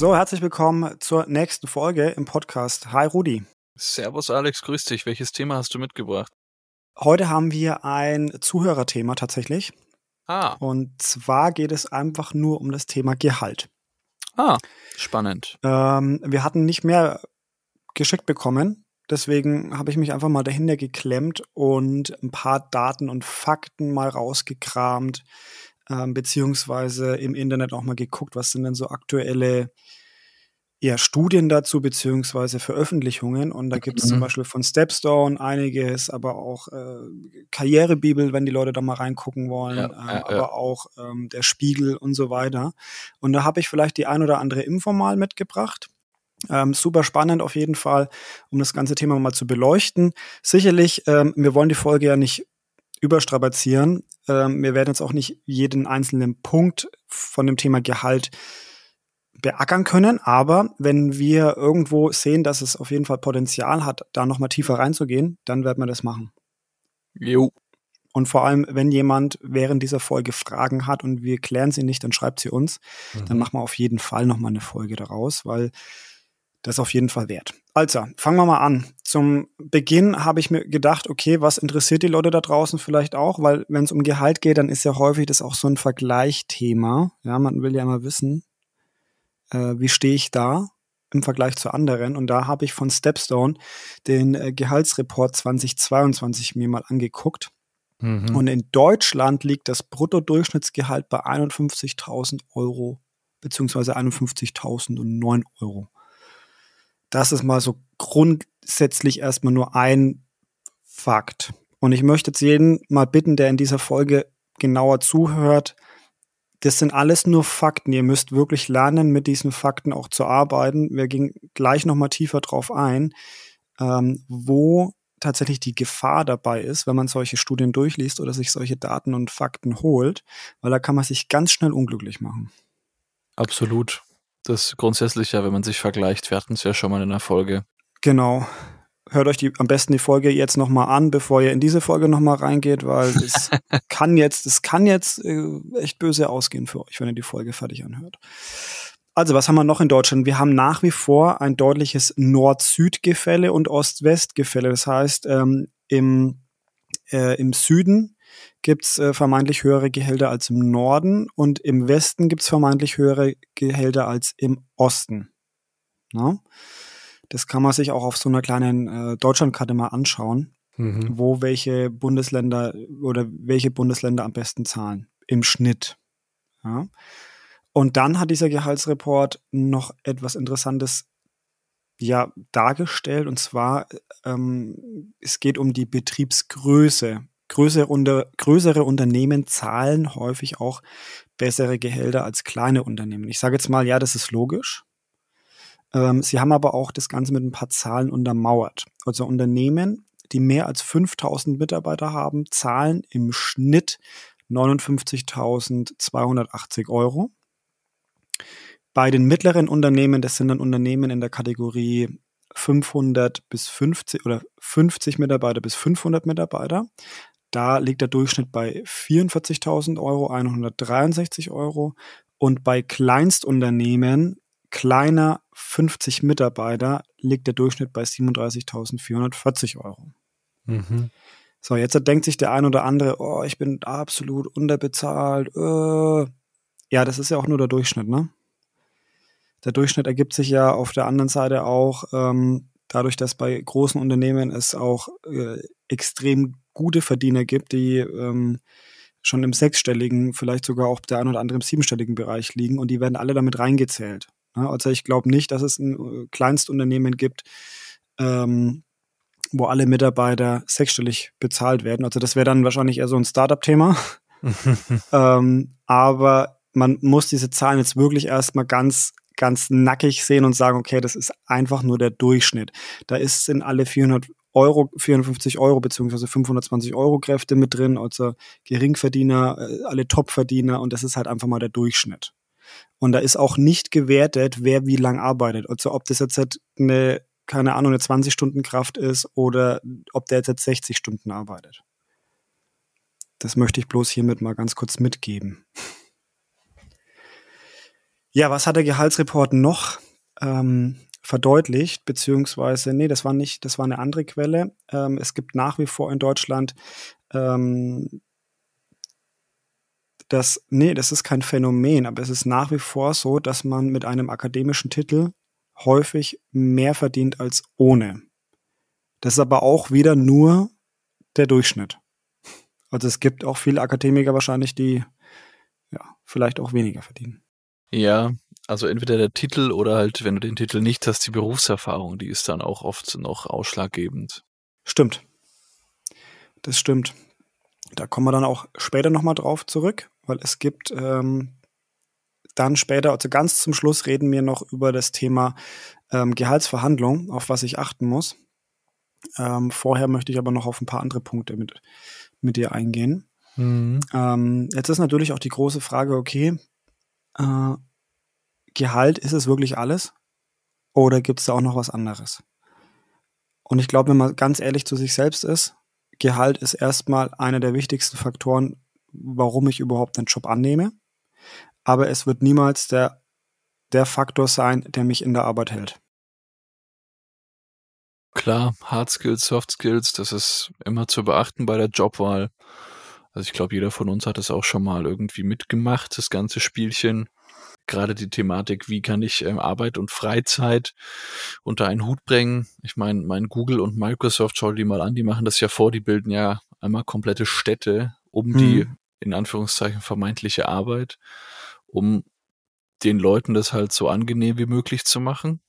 So, herzlich willkommen zur nächsten Folge im Podcast. Hi Rudi. Servus Alex, grüß dich. Welches Thema hast du mitgebracht? Heute haben wir ein Zuhörerthema tatsächlich. Ah. Und zwar geht es einfach nur um das Thema Gehalt. Ah, spannend. Ähm, wir hatten nicht mehr geschickt bekommen. Deswegen habe ich mich einfach mal dahinter geklemmt und ein paar Daten und Fakten mal rausgekramt, ähm, beziehungsweise im Internet auch mal geguckt, was sind denn so aktuelle ja, Studien dazu, beziehungsweise Veröffentlichungen. Und da gibt es mhm. zum Beispiel von Stepstone einiges, aber auch äh, Karrierebibel, wenn die Leute da mal reingucken wollen, ja, äh, ja, aber ja. auch ähm, der Spiegel und so weiter. Und da habe ich vielleicht die ein oder andere Info mal mitgebracht. Ähm, super spannend auf jeden Fall, um das ganze Thema mal zu beleuchten. Sicherlich, ähm, wir wollen die Folge ja nicht überstrapazieren. Ähm, wir werden jetzt auch nicht jeden einzelnen Punkt von dem Thema Gehalt beackern können, aber wenn wir irgendwo sehen, dass es auf jeden Fall Potenzial hat, da nochmal tiefer reinzugehen, dann werden wir das machen. Jo. Und vor allem, wenn jemand während dieser Folge Fragen hat und wir klären sie nicht, dann schreibt sie uns. Mhm. Dann machen wir auf jeden Fall nochmal eine Folge daraus, weil das ist auf jeden Fall wert. Also, fangen wir mal an. Zum Beginn habe ich mir gedacht, okay, was interessiert die Leute da draußen vielleicht auch? Weil wenn es um Gehalt geht, dann ist ja häufig das auch so ein Vergleichthema. Ja, man will ja immer wissen, äh, wie stehe ich da im Vergleich zu anderen. Und da habe ich von Stepstone den äh, Gehaltsreport 2022 mir mal angeguckt. Mhm. Und in Deutschland liegt das Bruttodurchschnittsgehalt bei 51.000 Euro beziehungsweise 51.009 Euro. Das ist mal so grundsätzlich erstmal nur ein Fakt. Und ich möchte jetzt jeden mal bitten, der in dieser Folge genauer zuhört, das sind alles nur Fakten. Ihr müsst wirklich lernen, mit diesen Fakten auch zu arbeiten. Wir gehen gleich nochmal tiefer drauf ein, ähm, wo tatsächlich die Gefahr dabei ist, wenn man solche Studien durchliest oder sich solche Daten und Fakten holt, weil da kann man sich ganz schnell unglücklich machen. Absolut. Das grundsätzlich ja, wenn man sich vergleicht. Wir hatten es ja schon mal in der Folge. Genau. Hört euch die, am besten die Folge jetzt nochmal an, bevor ihr in diese Folge nochmal reingeht, weil es kann jetzt, es kann jetzt äh, echt böse ausgehen für euch, wenn ihr die Folge fertig anhört. Also, was haben wir noch in Deutschland? Wir haben nach wie vor ein deutliches Nord-Süd-Gefälle und Ost-West-Gefälle. Das heißt, ähm, im, äh, im Süden gibt's äh, vermeintlich höhere Gehälter als im Norden und im Westen gibt's vermeintlich höhere Gehälter als im Osten. Ja? Das kann man sich auch auf so einer kleinen äh, Deutschlandkarte mal anschauen, mhm. wo welche Bundesländer oder welche Bundesländer am besten zahlen im Schnitt. Ja? Und dann hat dieser Gehaltsreport noch etwas Interessantes ja dargestellt und zwar ähm, es geht um die Betriebsgröße größere, unter, größere Unternehmen zahlen häufig auch bessere Gehälter als kleine Unternehmen. Ich sage jetzt mal, ja, das ist logisch. Ähm, sie haben aber auch das Ganze mit ein paar Zahlen untermauert. Also Unternehmen, die mehr als 5000 Mitarbeiter haben, zahlen im Schnitt 59.280 Euro. Bei den mittleren Unternehmen, das sind dann Unternehmen in der Kategorie 500 bis 50 oder 50 Mitarbeiter bis 500 Mitarbeiter. Da liegt der Durchschnitt bei 44.000 Euro, 163 Euro. Und bei Kleinstunternehmen, kleiner 50 Mitarbeiter, liegt der Durchschnitt bei 37.440 Euro. Mhm. So, jetzt denkt sich der ein oder andere, oh, ich bin absolut unterbezahlt. Äh. Ja, das ist ja auch nur der Durchschnitt, ne? Der Durchschnitt ergibt sich ja auf der anderen Seite auch ähm, dadurch, dass bei großen Unternehmen es auch äh, extrem gute Verdiener gibt, die ähm, schon im sechsstelligen, vielleicht sogar auch der ein oder andere im siebenstelligen Bereich liegen und die werden alle damit reingezählt. Ja, also ich glaube nicht, dass es ein äh, Kleinstunternehmen gibt, ähm, wo alle Mitarbeiter sechsstellig bezahlt werden. Also das wäre dann wahrscheinlich eher so ein Startup-Thema. ähm, aber man muss diese Zahlen jetzt wirklich erstmal ganz ganz nackig sehen und sagen, okay, das ist einfach nur der Durchschnitt. Da ist in alle 400 Euro, 450 Euro beziehungsweise 520 Euro Kräfte mit drin, also Geringverdiener, äh, alle Topverdiener und das ist halt einfach mal der Durchschnitt. Und da ist auch nicht gewertet, wer wie lang arbeitet. Also ob das jetzt halt eine, keine Ahnung, eine 20-Stunden-Kraft ist oder ob der jetzt, jetzt 60 Stunden arbeitet. Das möchte ich bloß hiermit mal ganz kurz mitgeben. Ja, was hat der Gehaltsreport noch ähm, verdeutlicht, beziehungsweise, nee, das war nicht, das war eine andere Quelle. Ähm, es gibt nach wie vor in Deutschland ähm, das, nee, das ist kein Phänomen, aber es ist nach wie vor so, dass man mit einem akademischen Titel häufig mehr verdient als ohne. Das ist aber auch wieder nur der Durchschnitt. Also es gibt auch viele Akademiker wahrscheinlich, die ja, vielleicht auch weniger verdienen. Ja, also entweder der Titel oder halt, wenn du den Titel nicht hast, die Berufserfahrung, die ist dann auch oft noch ausschlaggebend. Stimmt. Das stimmt. Da kommen wir dann auch später nochmal drauf zurück, weil es gibt ähm, dann später, also ganz zum Schluss reden wir noch über das Thema ähm, Gehaltsverhandlung, auf was ich achten muss. Ähm, vorher möchte ich aber noch auf ein paar andere Punkte mit, mit dir eingehen. Mhm. Ähm, jetzt ist natürlich auch die große Frage, okay, äh, Gehalt, ist es wirklich alles? Oder gibt es da auch noch was anderes? Und ich glaube, wenn man ganz ehrlich zu sich selbst ist, Gehalt ist erstmal einer der wichtigsten Faktoren, warum ich überhaupt einen Job annehme. Aber es wird niemals der, der Faktor sein, der mich in der Arbeit hält. Klar, Hard Skills, Soft Skills, das ist immer zu beachten bei der Jobwahl. Also ich glaube, jeder von uns hat es auch schon mal irgendwie mitgemacht, das ganze Spielchen. Gerade die Thematik, wie kann ich ähm, Arbeit und Freizeit unter einen Hut bringen. Ich meine, mein Google und Microsoft, schau die mal an, die machen das ja vor, die bilden ja einmal komplette Städte um mhm. die in Anführungszeichen vermeintliche Arbeit, um den Leuten das halt so angenehm wie möglich zu machen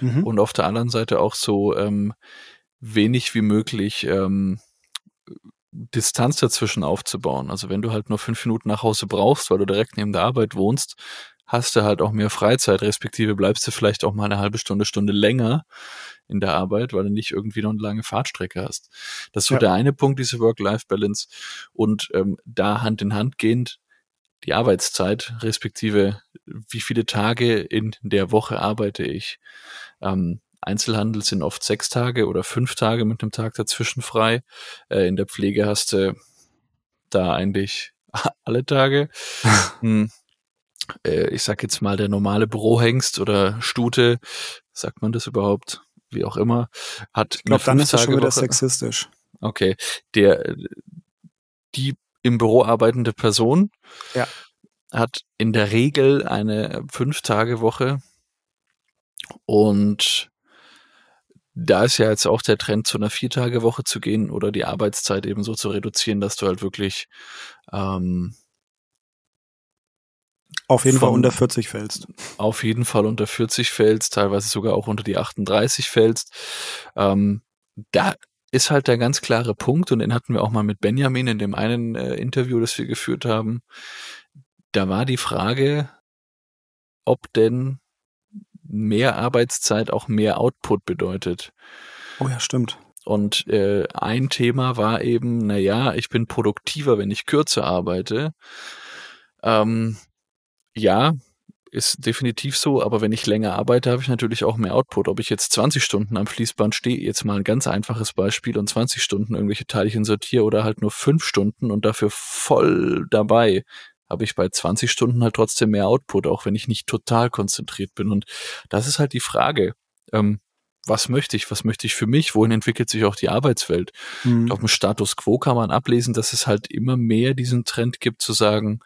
mhm. und auf der anderen Seite auch so ähm, wenig wie möglich ähm, Distanz dazwischen aufzubauen. Also wenn du halt nur fünf Minuten nach Hause brauchst, weil du direkt neben der Arbeit wohnst, hast du halt auch mehr Freizeit, respektive bleibst du vielleicht auch mal eine halbe Stunde, Stunde länger in der Arbeit, weil du nicht irgendwie noch eine lange Fahrtstrecke hast. Das ist so ja. der eine Punkt, diese Work-Life-Balance. Und ähm, da Hand in Hand gehend die Arbeitszeit, respektive wie viele Tage in der Woche arbeite ich. Ähm, Einzelhandel sind oft sechs Tage oder fünf Tage mit einem Tag dazwischen frei. Äh, in der Pflege hast du da eigentlich alle Tage. hm. äh, ich sag jetzt mal, der normale Bürohengst oder Stute, sagt man das überhaupt? Wie auch immer, hat. Ich glaube, dann ist das schon wieder sexistisch. Okay. Der, die im Büro arbeitende Person ja. hat in der Regel eine Fünf-Tage-Woche und da ist ja jetzt auch der Trend, zu einer Vier-Tage-Woche zu gehen oder die Arbeitszeit eben so zu reduzieren, dass du halt wirklich ähm, auf jeden Fall unter 40 fällst. Auf jeden Fall unter 40 fällst, teilweise sogar auch unter die 38 fällst. Ähm, da ist halt der ganz klare Punkt, und den hatten wir auch mal mit Benjamin in dem einen äh, Interview, das wir geführt haben. Da war die Frage, ob denn mehr Arbeitszeit auch mehr Output bedeutet. Oh ja, stimmt. Und äh, ein Thema war eben, na ja, ich bin produktiver, wenn ich kürzer arbeite. Ähm, ja, ist definitiv so, aber wenn ich länger arbeite, habe ich natürlich auch mehr Output. Ob ich jetzt 20 Stunden am Fließband stehe, jetzt mal ein ganz einfaches Beispiel und 20 Stunden irgendwelche Teilchen sortiere oder halt nur 5 Stunden und dafür voll dabei, habe ich bei 20 Stunden halt trotzdem mehr Output, auch wenn ich nicht total konzentriert bin. Und das ist halt die Frage. Ähm, was möchte ich, was möchte ich für mich, wohin entwickelt sich auch die Arbeitswelt. Mhm. Auf dem Status quo kann man ablesen, dass es halt immer mehr diesen Trend gibt zu sagen,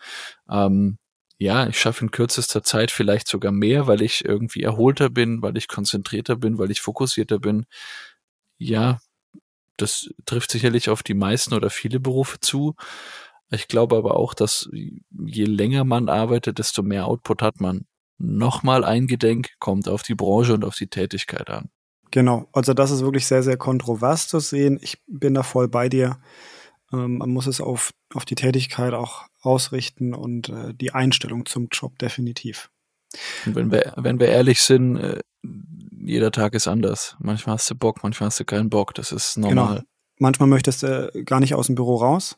ähm, ja, ich schaffe in kürzester Zeit vielleicht sogar mehr, weil ich irgendwie erholter bin, weil ich konzentrierter bin, weil ich fokussierter bin. Ja, das trifft sicherlich auf die meisten oder viele Berufe zu. Ich glaube aber auch, dass je länger man arbeitet, desto mehr Output hat man. Nochmal eingedenk, kommt auf die Branche und auf die Tätigkeit an. Genau, also das ist wirklich sehr, sehr kontrovers zu sehen. Ich bin da voll bei dir. Ähm, man muss es auf, auf die Tätigkeit auch ausrichten und äh, die Einstellung zum Job definitiv. Und wenn wir, wenn wir ehrlich sind, äh, jeder Tag ist anders. Manchmal hast du Bock, manchmal hast du keinen Bock. Das ist normal. Genau. Manchmal möchtest du gar nicht aus dem Büro raus.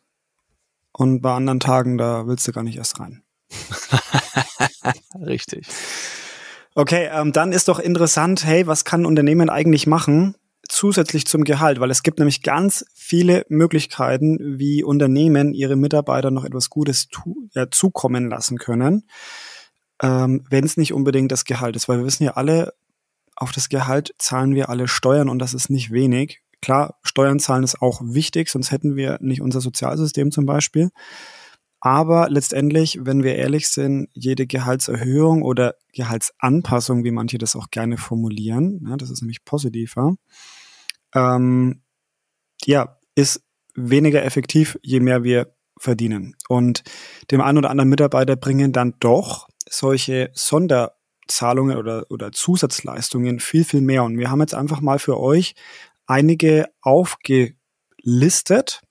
Und bei anderen Tagen, da willst du gar nicht erst rein. Richtig. Okay, ähm, dann ist doch interessant, hey, was kann ein Unternehmen eigentlich machen zusätzlich zum Gehalt? Weil es gibt nämlich ganz viele Möglichkeiten, wie Unternehmen ihre Mitarbeiter noch etwas Gutes tu ja, zukommen lassen können. ähm, wenn es nicht unbedingt das Gehalt ist, weil wir wissen ja alle, auf das Gehalt zahlen wir alle Steuern und das ist nicht wenig. Klar, Steuern zahlen ist auch wichtig, sonst hätten wir nicht unser Sozialsystem zum Beispiel. Aber letztendlich, wenn wir ehrlich sind, jede Gehaltserhöhung oder Gehaltsanpassung, wie manche das auch gerne formulieren, ja, das ist nämlich positiver, ähm, ja, ist weniger effektiv, je mehr wir verdienen. Und dem einen oder anderen Mitarbeiter bringen dann doch solche Sonderzahlungen oder, oder Zusatzleistungen viel, viel mehr. Und wir haben jetzt einfach mal für euch einige aufgelistet,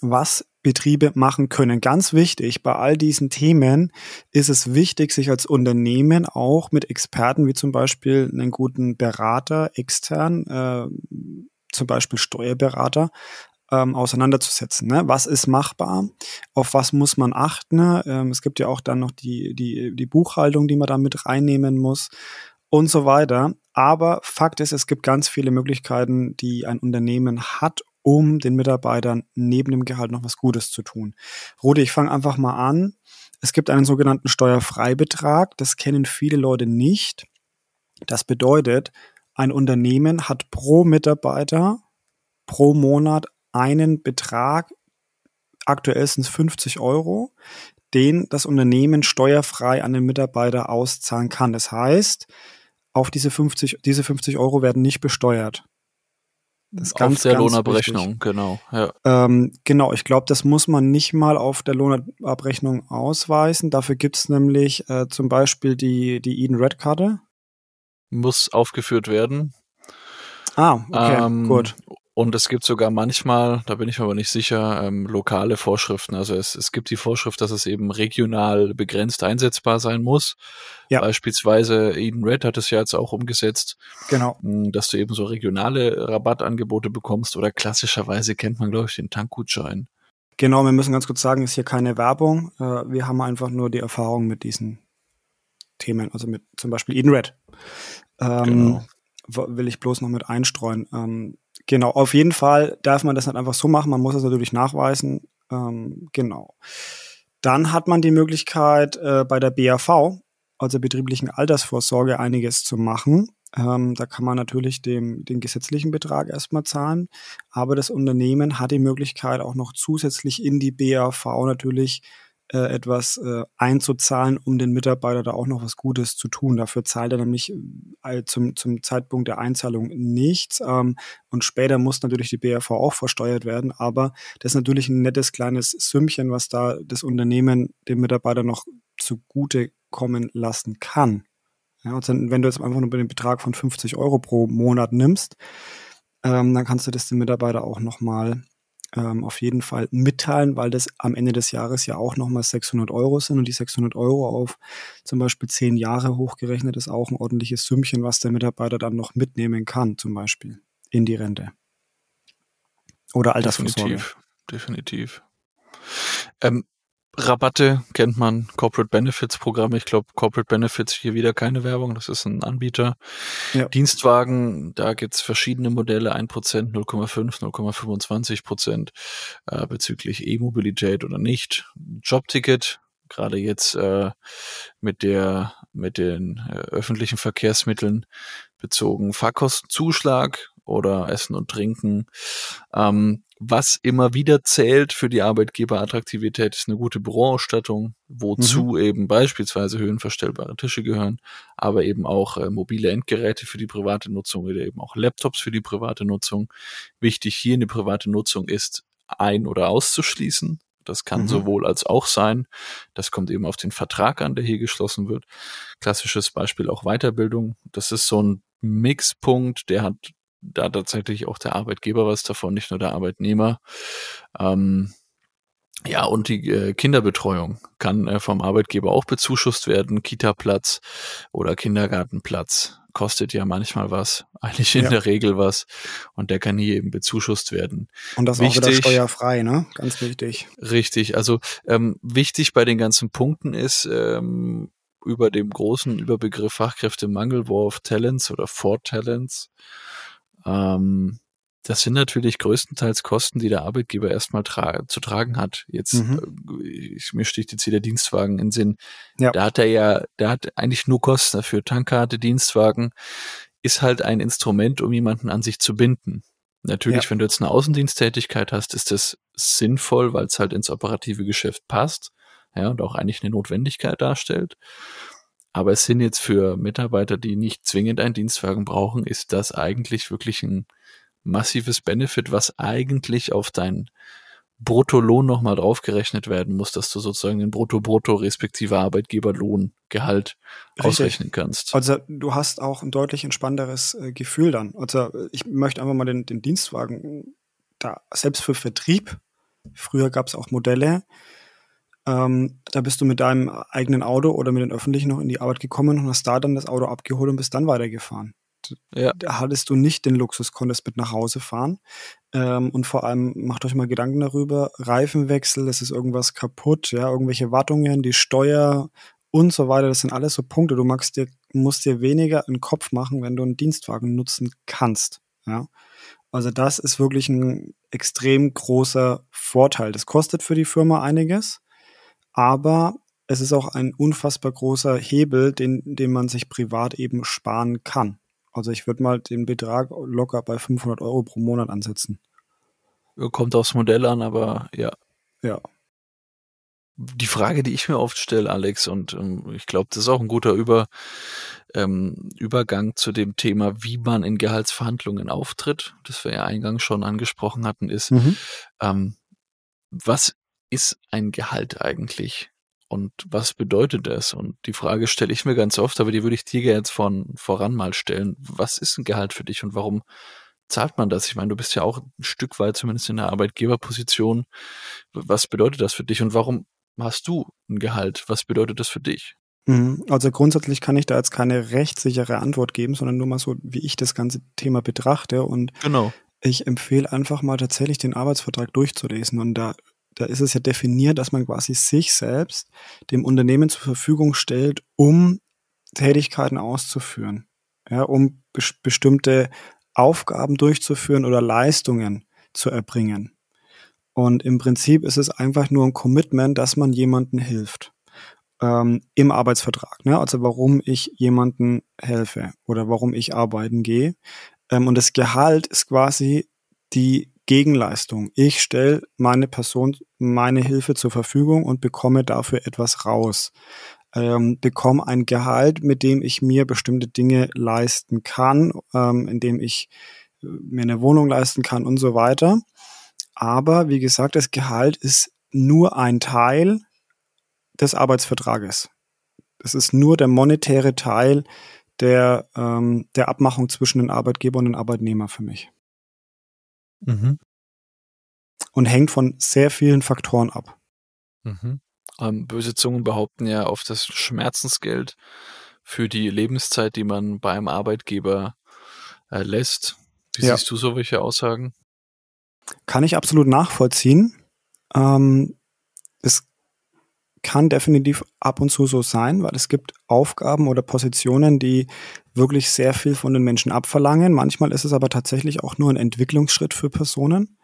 was Betriebe machen können. Ganz wichtig, bei all diesen Themen ist es wichtig, sich als Unternehmen auch mit Experten wie zum Beispiel einen guten Berater extern, äh, zum Beispiel Steuerberater, ähm, auseinanderzusetzen. Ne? Was ist machbar? Auf was muss man achten? Ähm, es gibt ja auch dann noch die, die, die Buchhaltung, die man da mit reinnehmen muss und so weiter. Aber Fakt ist, es gibt ganz viele Möglichkeiten, die ein Unternehmen hat, um den Mitarbeitern neben dem Gehalt noch was Gutes zu tun. Rudi, ich fange einfach mal an. Es gibt einen sogenannten Steuerfreibetrag. Das kennen viele Leute nicht. Das bedeutet, ein Unternehmen hat pro Mitarbeiter pro Monat einen Betrag, aktuell sind es 50 Euro, den das Unternehmen steuerfrei an den Mitarbeiter auszahlen kann. Das heißt, auf diese 50, diese 50 Euro werden nicht besteuert. Das ist ganz, auf der ganz Lohnabrechnung, wichtig. genau. Ja. Ähm, genau, ich glaube, das muss man nicht mal auf der Lohnabrechnung ausweisen. Dafür gibt's nämlich äh, zum Beispiel die, die Eden Red Karte. Muss aufgeführt werden. Ah, okay, ähm, gut. Und es gibt sogar manchmal, da bin ich mir aber nicht sicher, ähm, lokale Vorschriften. Also es, es gibt die Vorschrift, dass es eben regional begrenzt einsetzbar sein muss. Ja. Beispielsweise Eden Red hat es ja jetzt auch umgesetzt. Genau. Hm, dass du eben so regionale Rabattangebote bekommst oder klassischerweise kennt man, glaube ich, den Tankgutschein. Genau, wir müssen ganz kurz sagen, ist hier keine Werbung. Äh, wir haben einfach nur die Erfahrung mit diesen Themen, also mit zum Beispiel Eden Red. Ähm, genau. Will ich bloß noch mit einstreuen. Ähm, Genau, auf jeden Fall darf man das nicht einfach so machen, man muss es natürlich nachweisen. Ähm, genau. Dann hat man die Möglichkeit, äh, bei der BAV, also betrieblichen Altersvorsorge, einiges zu machen. Ähm, da kann man natürlich dem, den gesetzlichen Betrag erstmal zahlen, aber das Unternehmen hat die Möglichkeit auch noch zusätzlich in die BAV natürlich äh, etwas äh, einzuzahlen, um den Mitarbeiter da auch noch was Gutes zu tun. Dafür zahlt er nämlich äh, zum, zum Zeitpunkt der Einzahlung nichts. Ähm, und später muss natürlich die BRV auch versteuert werden. Aber das ist natürlich ein nettes kleines Sümmchen, was da das Unternehmen dem Mitarbeiter noch zugute kommen lassen kann. Ja, und dann, wenn du jetzt einfach nur den Betrag von 50 Euro pro Monat nimmst, ähm, dann kannst du das dem Mitarbeiter auch nochmal ähm, auf jeden Fall mitteilen, weil das am Ende des Jahres ja auch nochmal 600 Euro sind und die 600 Euro auf zum Beispiel zehn Jahre hochgerechnet ist auch ein ordentliches Sümmchen, was der Mitarbeiter dann noch mitnehmen kann, zum Beispiel in die Rente. Oder Altersvorsorge. Definitiv, definitiv. Ähm, Rabatte kennt man, Corporate Benefits Programme. Ich glaube, Corporate Benefits hier wieder keine Werbung, das ist ein Anbieter. Ja. Dienstwagen, da gibt's verschiedene Modelle, 1%, 0,5, 0,25% äh, bezüglich E-Mobilität oder nicht. Jobticket, gerade jetzt äh, mit der mit den äh, öffentlichen Verkehrsmitteln bezogen Fahrkostenzuschlag oder Essen und Trinken. Ähm, was immer wieder zählt für die Arbeitgeberattraktivität ist eine gute Büroausstattung, wozu mhm. eben beispielsweise höhenverstellbare Tische gehören, aber eben auch äh, mobile Endgeräte für die private Nutzung oder eben auch Laptops für die private Nutzung. Wichtig hier in die private Nutzung ist ein- oder auszuschließen. Das kann mhm. sowohl als auch sein. Das kommt eben auf den Vertrag an, der hier geschlossen wird. Klassisches Beispiel auch Weiterbildung. Das ist so ein Mixpunkt, der hat da tatsächlich auch der Arbeitgeber was davon, nicht nur der Arbeitnehmer. Ähm, ja, und die äh, Kinderbetreuung kann äh, vom Arbeitgeber auch bezuschusst werden. Kita-Platz oder Kindergartenplatz kostet ja manchmal was, eigentlich in ja. der Regel was. Und der kann hier eben bezuschusst werden. Und das wichtig, auch wieder steuerfrei, ne? Ganz wichtig. Richtig. Also ähm, wichtig bei den ganzen Punkten ist, ähm, über dem großen Überbegriff Fachkräftemangel, War of Talents oder For Talents, ähm, das sind natürlich größtenteils Kosten, die der Arbeitgeber erstmal tra zu tragen hat. Jetzt, mhm. Äh, ich, mir sticht jetzt hier der Dienstwagen in den Sinn. Ja. Da hat er ja, der hat eigentlich nur Kosten dafür. Tankkarte, Dienstwagen ist halt ein Instrument, um jemanden an sich zu binden. Natürlich, ja. wenn du jetzt eine Außendiensttätigkeit hast, ist das sinnvoll, weil es halt ins operative Geschäft passt, ja, und auch eigentlich eine Notwendigkeit darstellt. Aber es sind jetzt für Mitarbeiter, die nicht zwingend einen Dienstwagen brauchen, ist das eigentlich wirklich ein massives Benefit, was eigentlich auf deinen Bruttolohn nochmal draufgerechnet werden muss, dass du sozusagen den Brutto-Brutto respektive Arbeitgeberlohn, Gehalt Richtig. ausrechnen kannst. Also du hast auch ein deutlich entspannteres äh, Gefühl dann. Also ich möchte einfach mal den, den Dienstwagen da, selbst für Vertrieb, früher gab es auch Modelle, ähm, da bist du mit deinem eigenen Auto oder mit den öffentlichen noch in die Arbeit gekommen und hast da dann das Auto abgeholt und bist dann weitergefahren. Ja. Da hattest du nicht den Luxus, konntest mit nach Hause fahren. Ähm, und vor allem macht euch mal Gedanken darüber, Reifenwechsel, es ist irgendwas kaputt, ja, irgendwelche Wartungen, die Steuer und so weiter, das sind alles so Punkte. Du magst dir, musst dir weniger einen Kopf machen, wenn du einen Dienstwagen nutzen kannst. Ja. Also das ist wirklich ein extrem großer Vorteil. Das kostet für die Firma einiges, aber es ist auch ein unfassbar großer Hebel, den, den man sich privat eben sparen kann. Also ich würde mal den Betrag locker bei 500 Euro pro Monat ansetzen. Kommt aufs Modell an, aber ja. Ja. Die Frage, die ich mir oft stelle, Alex, und ähm, ich glaube, das ist auch ein guter Über, ähm, Übergang zu dem Thema, wie man in Gehaltsverhandlungen auftritt, das wir ja eingangs schon angesprochen hatten, ist, mhm. ähm, was ist ein Gehalt eigentlich? Und was bedeutet das? Und die Frage stelle ich mir ganz oft, aber die würde ich dir jetzt von voran mal stellen. Was ist ein Gehalt für dich und warum zahlt man das? Ich meine, du bist ja auch ein Stück weit zumindest in der Arbeitgeberposition. Was bedeutet das für dich und warum hast du ein Gehalt? Was bedeutet das für dich? Mhm. Also grundsätzlich kann ich da jetzt keine rechtssichere Antwort geben, sondern nur mal so, wie ich das ganze Thema betrachte. Und genau. ich empfehle einfach mal tatsächlich den Arbeitsvertrag durchzulesen. Und da da ist es ja definiert, dass man quasi sich selbst dem Unternehmen zur Verfügung stellt, um Tätigkeiten auszuführen, ja, um be bestimmte Aufgaben durchzuführen oder Leistungen zu erbringen. Und im Prinzip ist es einfach nur ein Commitment, dass man jemandem hilft ähm, im Arbeitsvertrag. Ne? Also warum ich jemanden helfe oder warum ich arbeiten gehe. Ähm, und das Gehalt ist quasi die Gegenleistung. Ich stelle meine Person, meine Hilfe zur Verfügung und bekomme dafür etwas raus. Ähm, bekomme ein Gehalt, mit dem ich mir bestimmte Dinge leisten kann, ähm, indem ich äh, mir eine Wohnung leisten kann und so weiter. Aber wie gesagt, das Gehalt ist nur ein Teil des Arbeitsvertrages. Es ist nur der monetäre Teil der, ähm, der Abmachung zwischen den Arbeitgeber und den Arbeitnehmer für mich. Mhm. Und hängt von sehr vielen Faktoren ab. Mhm. Ähm, böse Zungen behaupten ja auf das Schmerzensgeld für die Lebenszeit, die man beim Arbeitgeber äh, lässt. Wie ja. siehst du solche Aussagen? Kann ich absolut nachvollziehen. Ähm, es kann definitiv ab und zu so sein, weil es gibt Aufgaben oder Positionen, die wirklich sehr viel von den Menschen abverlangen. Manchmal ist es aber tatsächlich auch nur ein Entwicklungsschritt für Personen.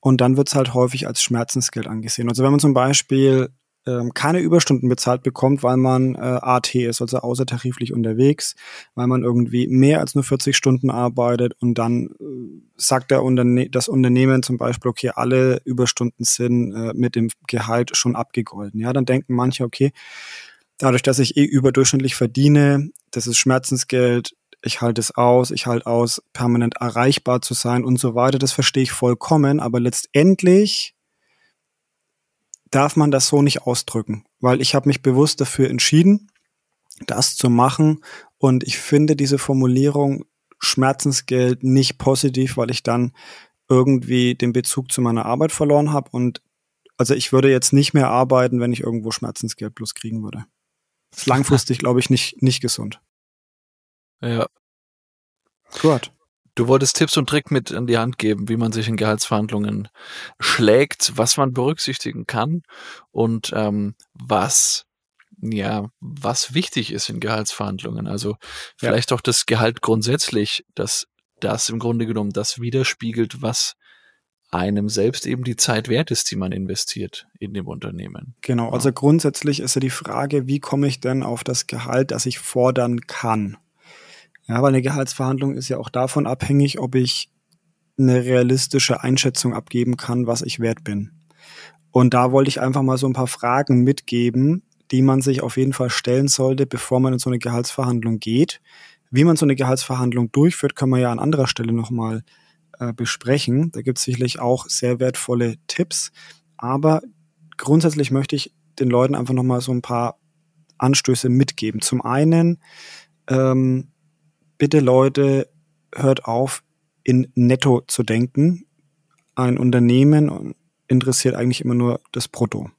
Und dann wird es halt häufig als Schmerzensgeld angesehen. Also wenn man zum Beispiel ähm, keine Überstunden bezahlt bekommt, weil man äh, AT ist, also außertariflich unterwegs, weil man irgendwie mehr als nur 40 Stunden arbeitet und dann äh, sagt der Unterne das Unternehmen zum Beispiel, okay, alle Überstunden sind äh, mit dem Gehalt schon abgegolten. Ja, dann denken manche, okay, dadurch, dass ich eh überdurchschnittlich verdiene, das ist Schmerzensgeld, ich halte es aus, ich halte aus, permanent erreichbar zu sein und so weiter. Das verstehe ich vollkommen, aber letztendlich darf man das so nicht ausdrücken, weil ich habe mich bewusst dafür entschieden, das zu machen und ich finde diese Formulierung Schmerzensgeld nicht positiv, weil ich dann irgendwie den Bezug zu meiner Arbeit verloren habe und also ich würde jetzt nicht mehr arbeiten, wenn ich irgendwo Schmerzensgeld bloß kriegen würde. Das ist langfristig, glaube ich, nicht, nicht gesund. Ja. Gut. Du wolltest Tipps und Trick mit in die Hand geben, wie man sich in Gehaltsverhandlungen schlägt, was man berücksichtigen kann und ähm, was ja, was wichtig ist in Gehaltsverhandlungen. Also vielleicht ja. auch das Gehalt grundsätzlich, das das im Grunde genommen das widerspiegelt, was einem selbst eben die Zeit wert ist, die man investiert in dem Unternehmen. Genau, also grundsätzlich ist ja die Frage, wie komme ich denn auf das Gehalt, das ich fordern kann? Ja, weil eine Gehaltsverhandlung ist ja auch davon abhängig, ob ich eine realistische Einschätzung abgeben kann, was ich wert bin. Und da wollte ich einfach mal so ein paar Fragen mitgeben, die man sich auf jeden Fall stellen sollte, bevor man in so eine Gehaltsverhandlung geht. Wie man so eine Gehaltsverhandlung durchführt, können wir ja an anderer Stelle nochmal äh, besprechen. Da gibt es sicherlich auch sehr wertvolle Tipps. Aber grundsätzlich möchte ich den Leuten einfach nochmal so ein paar Anstöße mitgeben. Zum einen, ähm, bitte Leute, hört auf, in Netto zu denken. Ein Unternehmen interessiert eigentlich immer nur das Brutto.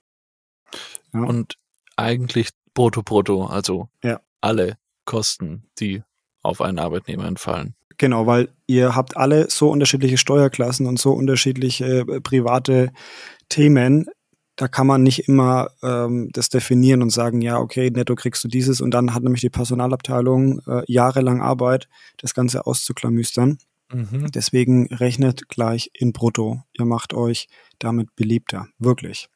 Ja. Und eigentlich Brutto, Brutto, also ja. alle Kosten, die auf einen Arbeitnehmer entfallen. Genau, weil ihr habt alle so unterschiedliche Steuerklassen und so unterschiedliche äh, private Themen. Da kann man nicht immer ähm, das definieren und sagen, ja, okay, netto kriegst du dieses und dann hat nämlich die Personalabteilung äh, jahrelang Arbeit, das Ganze auszuklamüstern. Mhm. Deswegen rechnet gleich in Brutto. Ihr macht euch damit beliebter. Wirklich.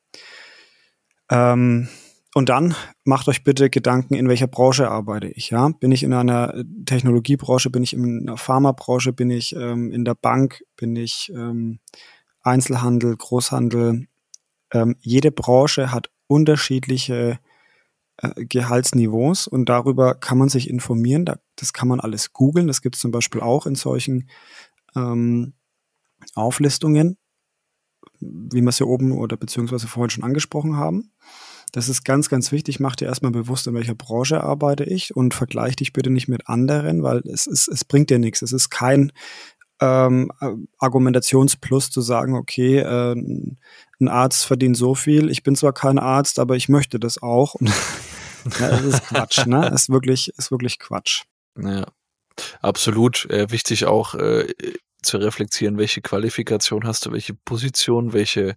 Ähm, und dann macht euch bitte Gedanken, in welcher Branche arbeite ich. Ja, bin ich in einer Technologiebranche, bin ich in einer Pharmabranche, bin ich ähm, in der Bank, bin ich ähm, Einzelhandel, Großhandel. Ähm, jede Branche hat unterschiedliche äh, Gehaltsniveaus und darüber kann man sich informieren. Da, das kann man alles googeln. Das gibt es zum Beispiel auch in solchen ähm, Auflistungen, wie wir es hier oben oder beziehungsweise vorhin schon angesprochen haben. Das ist ganz, ganz wichtig. Mach dir erstmal bewusst, in welcher Branche arbeite ich und vergleich dich bitte nicht mit anderen, weil es, ist, es bringt dir nichts. Es ist kein ähm, Argumentationsplus zu sagen, okay, äh, ein Arzt verdient so viel, ich bin zwar kein Arzt, aber ich möchte das auch. ja, das ist Quatsch, ne? Ist wirklich, ist wirklich Quatsch. Ja, absolut. Äh, wichtig auch, äh, zu reflektieren, welche Qualifikation hast du, welche Position, welche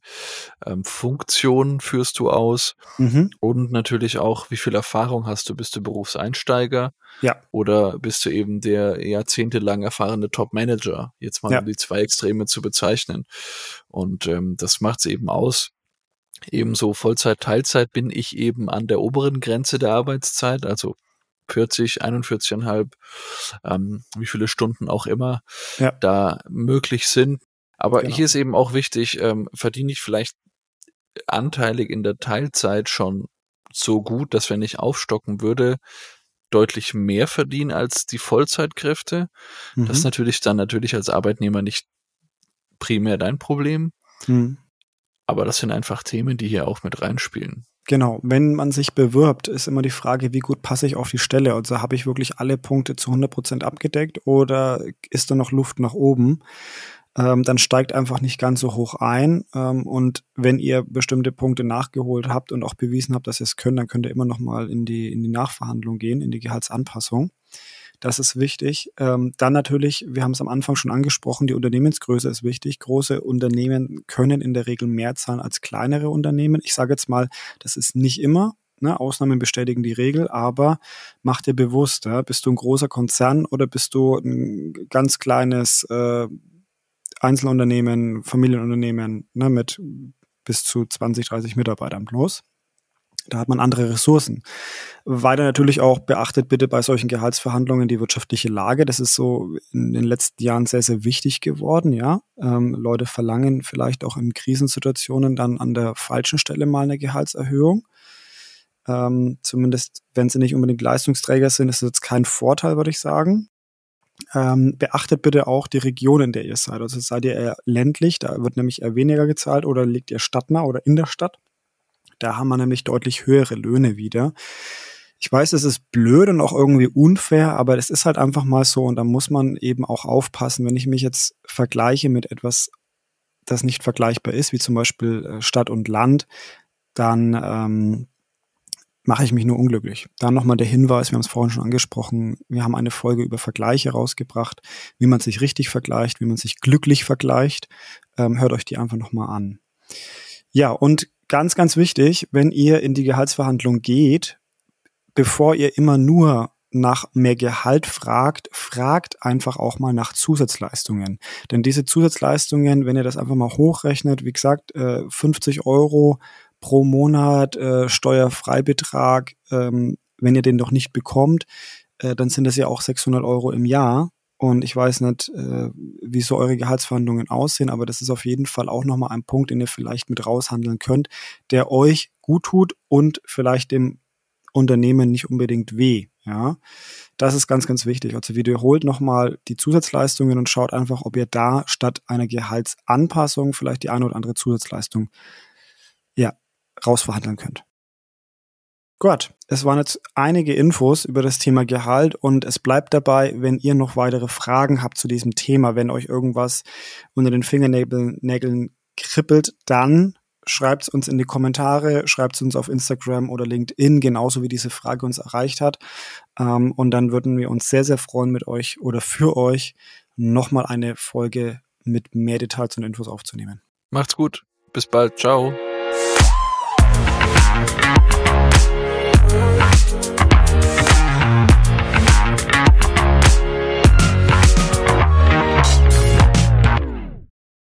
ähm, Funktion führst du aus mhm. und natürlich auch, wie viel Erfahrung hast du, bist du Berufseinsteiger ja. oder bist du eben der jahrzehntelang erfahrene Top-Manager, jetzt mal ja. um die zwei Extreme zu bezeichnen. Und ähm, das macht es eben aus. Ebenso Vollzeit, Teilzeit bin ich eben an der oberen Grenze der Arbeitszeit, also 40, 41,5, ähm, wie viele Stunden auch immer ja. da möglich sind. Aber genau. hier ist eben auch wichtig, ähm, verdiene ich vielleicht anteilig in der Teilzeit schon so gut, dass wenn ich aufstocken würde, deutlich mehr verdienen als die Vollzeitkräfte. Mhm. Das ist natürlich dann natürlich als Arbeitnehmer nicht primär dein Problem. Mhm. Aber das sind einfach Themen, die hier auch mit reinspielen. Genau, wenn man sich bewirbt, ist immer die Frage, wie gut passe ich auf die Stelle? Also habe ich wirklich alle Punkte zu 100 Prozent abgedeckt oder ist da noch Luft nach oben? Ähm, dann steigt einfach nicht ganz so hoch ein. Ähm, und wenn ihr bestimmte Punkte nachgeholt habt und auch bewiesen habt, dass ihr es könnt, dann könnt ihr immer noch mal in die, in die Nachverhandlung gehen, in die Gehaltsanpassung. Das ist wichtig. Ähm, dann natürlich, wir haben es am Anfang schon angesprochen, die Unternehmensgröße ist wichtig. Große Unternehmen können in der Regel mehr zahlen als kleinere Unternehmen. Ich sage jetzt mal, das ist nicht immer. Ne? Ausnahmen bestätigen die Regel, aber mach dir bewusst, ja? bist du ein großer Konzern oder bist du ein ganz kleines äh, Einzelunternehmen, Familienunternehmen ne? mit bis zu 20, 30 Mitarbeitern bloß. Da hat man andere Ressourcen. Weiter natürlich auch beachtet bitte bei solchen Gehaltsverhandlungen die wirtschaftliche Lage. Das ist so in den letzten Jahren sehr, sehr wichtig geworden, ja. Ähm, Leute verlangen vielleicht auch in Krisensituationen dann an der falschen Stelle mal eine Gehaltserhöhung. Ähm, zumindest wenn sie nicht unbedingt Leistungsträger sind, ist das jetzt kein Vorteil, würde ich sagen. Ähm, beachtet bitte auch die Region, in der ihr seid. Also seid ihr eher ländlich, da wird nämlich eher weniger gezahlt oder liegt ihr stadtnah oder in der Stadt. Da haben wir nämlich deutlich höhere Löhne wieder. Ich weiß, es ist blöd und auch irgendwie unfair, aber es ist halt einfach mal so und da muss man eben auch aufpassen, wenn ich mich jetzt vergleiche mit etwas, das nicht vergleichbar ist, wie zum Beispiel äh, Stadt und Land, dann ähm, mache ich mich nur unglücklich. Dann nochmal der Hinweis, wir haben es vorhin schon angesprochen, wir haben eine Folge über Vergleiche rausgebracht, wie man sich richtig vergleicht, wie man sich glücklich vergleicht. Ähm, hört euch die einfach nochmal an. Ja, und ganz, ganz wichtig, wenn ihr in die Gehaltsverhandlung geht, bevor ihr immer nur nach mehr Gehalt fragt, fragt einfach auch mal nach Zusatzleistungen. Denn diese Zusatzleistungen, wenn ihr das einfach mal hochrechnet, wie gesagt, 50 äh, Euro pro Monat äh, Steuerfreibetrag, ähm, wenn ihr den doch nicht bekommt, äh, dann sind das ja auch 600 Euro im Jahr. Und ich weiß nicht, äh, wie so eure Gehaltsverhandlungen aussehen, aber das ist auf jeden Fall auch nochmal ein Punkt, den ihr vielleicht mit raushandeln könnt, der euch gut tut und vielleicht dem Unternehmen nicht unbedingt weh. Ja, das ist ganz, ganz wichtig. Also wiederholt nochmal die Zusatzleistungen und schaut einfach, ob ihr da statt einer Gehaltsanpassung vielleicht die eine oder andere Zusatzleistung ja, rausverhandeln könnt. Gut, es waren jetzt einige Infos über das Thema Gehalt und es bleibt dabei, wenn ihr noch weitere Fragen habt zu diesem Thema, wenn euch irgendwas unter den Fingernägeln kribbelt, dann schreibt es uns in die Kommentare, schreibt es uns auf Instagram oder LinkedIn, genauso wie diese Frage uns erreicht hat. Ähm, und dann würden wir uns sehr, sehr freuen, mit euch oder für euch nochmal eine Folge mit mehr Details und Infos aufzunehmen. Macht's gut. Bis bald. Ciao.